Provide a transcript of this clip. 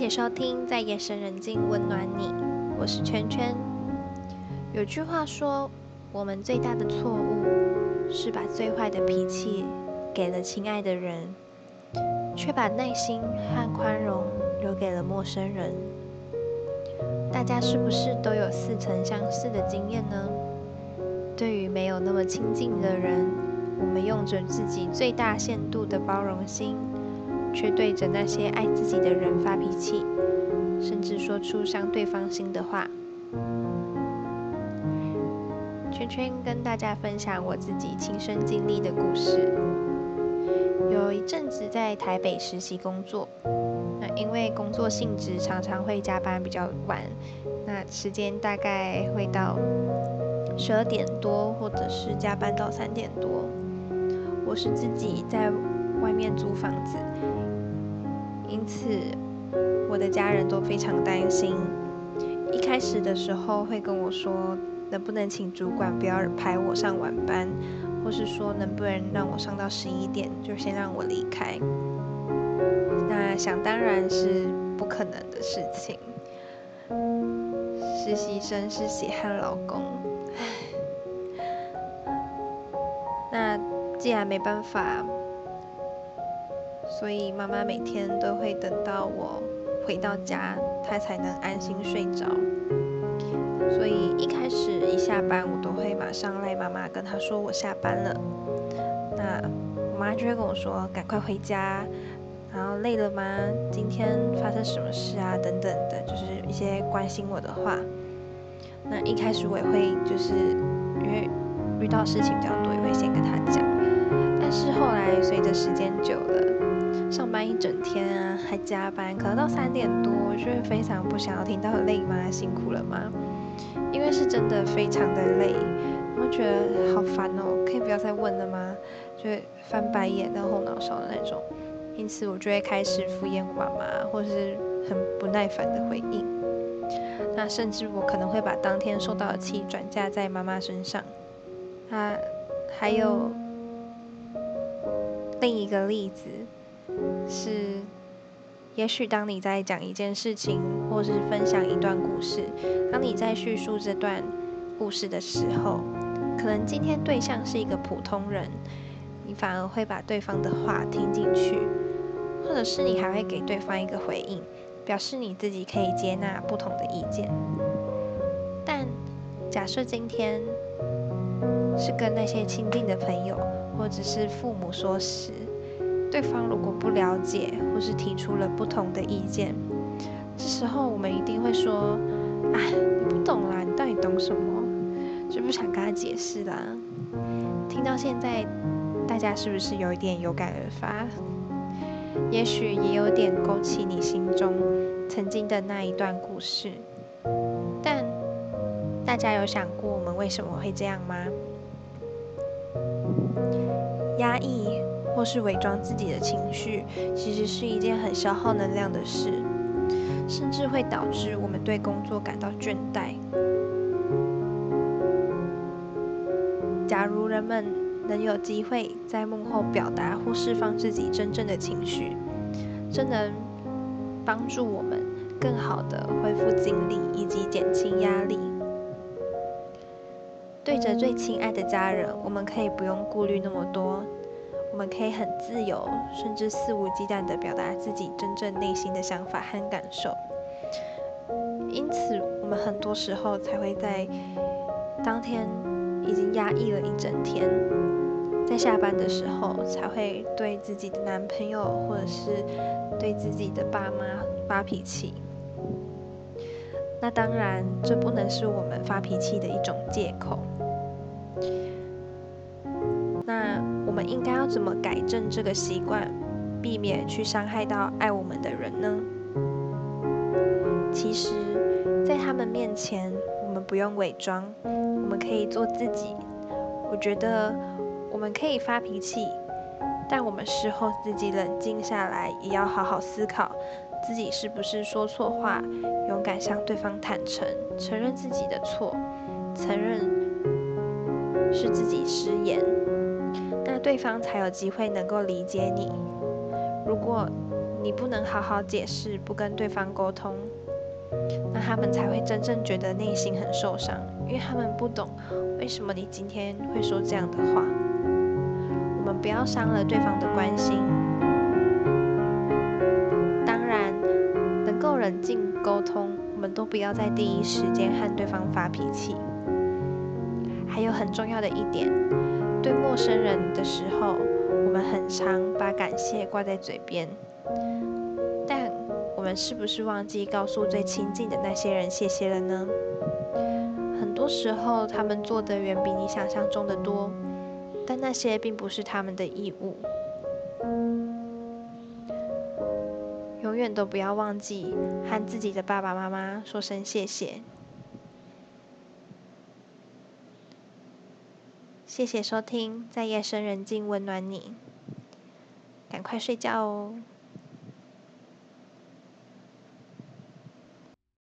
谢收听，在夜深人静温暖你，我是圈圈。有句话说，我们最大的错误是把最坏的脾气给了亲爱的人，却把耐心和宽容留给了陌生人。大家是不是都有似曾相识的经验呢？对于没有那么亲近的人，我们用着自己最大限度的包容心。却对着那些爱自己的人发脾气，甚至说出伤对方心的话。圈圈跟大家分享我自己亲身经历的故事。有一阵子在台北实习工作，那因为工作性质常常会加班比较晚，那时间大概会到十二点多，或者是加班到三点多。我是自己在外面租房子。因此，我的家人都非常担心。一开始的时候会跟我说，能不能请主管不要排我上晚班，或是说能不能让我上到十一点就先让我离开。那想当然是不可能的事情。实习生是血汗劳工，那既然没办法。所以妈妈每天都会等到我回到家，她才能安心睡着。所以一开始一下班，我都会马上赖妈妈，跟她说我下班了。那我妈就会跟我说赶快回家，然后累了吗？今天发生什么事啊？等等的，就是一些关心我的话。那一开始我也会就是因为遇到事情比较多，也会先跟她讲。但是后来随着时间久了，上班一整天啊，还加班，可能到三点多，就会非常不想要听到累吗？辛苦了吗？因为是真的非常的累，我觉得好烦哦，可以不要再问了吗？就会翻白眼、到后脑勺的那种。因此，我就会开始敷衍妈妈，或是很不耐烦的回应。那甚至我可能会把当天受到的气转嫁在妈妈身上。啊，还有另一个例子。是，也许当你在讲一件事情，或是分享一段故事，当你在叙述这段故事的时候，可能今天对象是一个普通人，你反而会把对方的话听进去，或者是你还会给对方一个回应，表示你自己可以接纳不同的意见。但假设今天是跟那些亲近的朋友，或者是父母说时，对方如果不了解，或是提出了不同的意见，这时候我们一定会说：“啊，你不懂啦，你到底懂什么？”就不想跟他解释啦。听到现在，大家是不是有一点有感而发？也许也有点勾起你心中曾经的那一段故事。但大家有想过我们为什么会这样吗？压抑。或是伪装自己的情绪，其实是一件很消耗能量的事，甚至会导致我们对工作感到倦怠。假如人们能有机会在幕后表达或释放自己真正的情绪，真能帮助我们更好的恢复精力以及减轻压力。对着最亲爱的家人，我们可以不用顾虑那么多。我们可以很自由，甚至肆无忌惮地表达自己真正内心的想法和感受。因此，我们很多时候才会在当天已经压抑了一整天，在下班的时候才会对自己的男朋友或者是对自己的爸妈发脾气。那当然，这不能是我们发脾气的一种借口。那我们应该要怎么改正这个习惯，避免去伤害到爱我们的人呢？其实，在他们面前，我们不用伪装，我们可以做自己。我觉得我们可以发脾气，但我们事后自己冷静下来，也要好好思考自己是不是说错话，勇敢向对方坦诚，承认自己的错，承认是自己失言。对方才有机会能够理解你。如果你不能好好解释，不跟对方沟通，那他们才会真正觉得内心很受伤，因为他们不懂为什么你今天会说这样的话。我们不要伤了对方的关心。当然，能够冷静沟通，我们都不要在第一时间和对方发脾气。还有很重要的一点，对陌生人的时候，我们很常把感谢挂在嘴边，但我们是不是忘记告诉最亲近的那些人谢谢了呢？很多时候，他们做的远比你想象中的多，但那些并不是他们的义务。永远都不要忘记和自己的爸爸妈妈说声谢谢。谢谢收听，在夜深人静温暖你，赶快睡觉哦。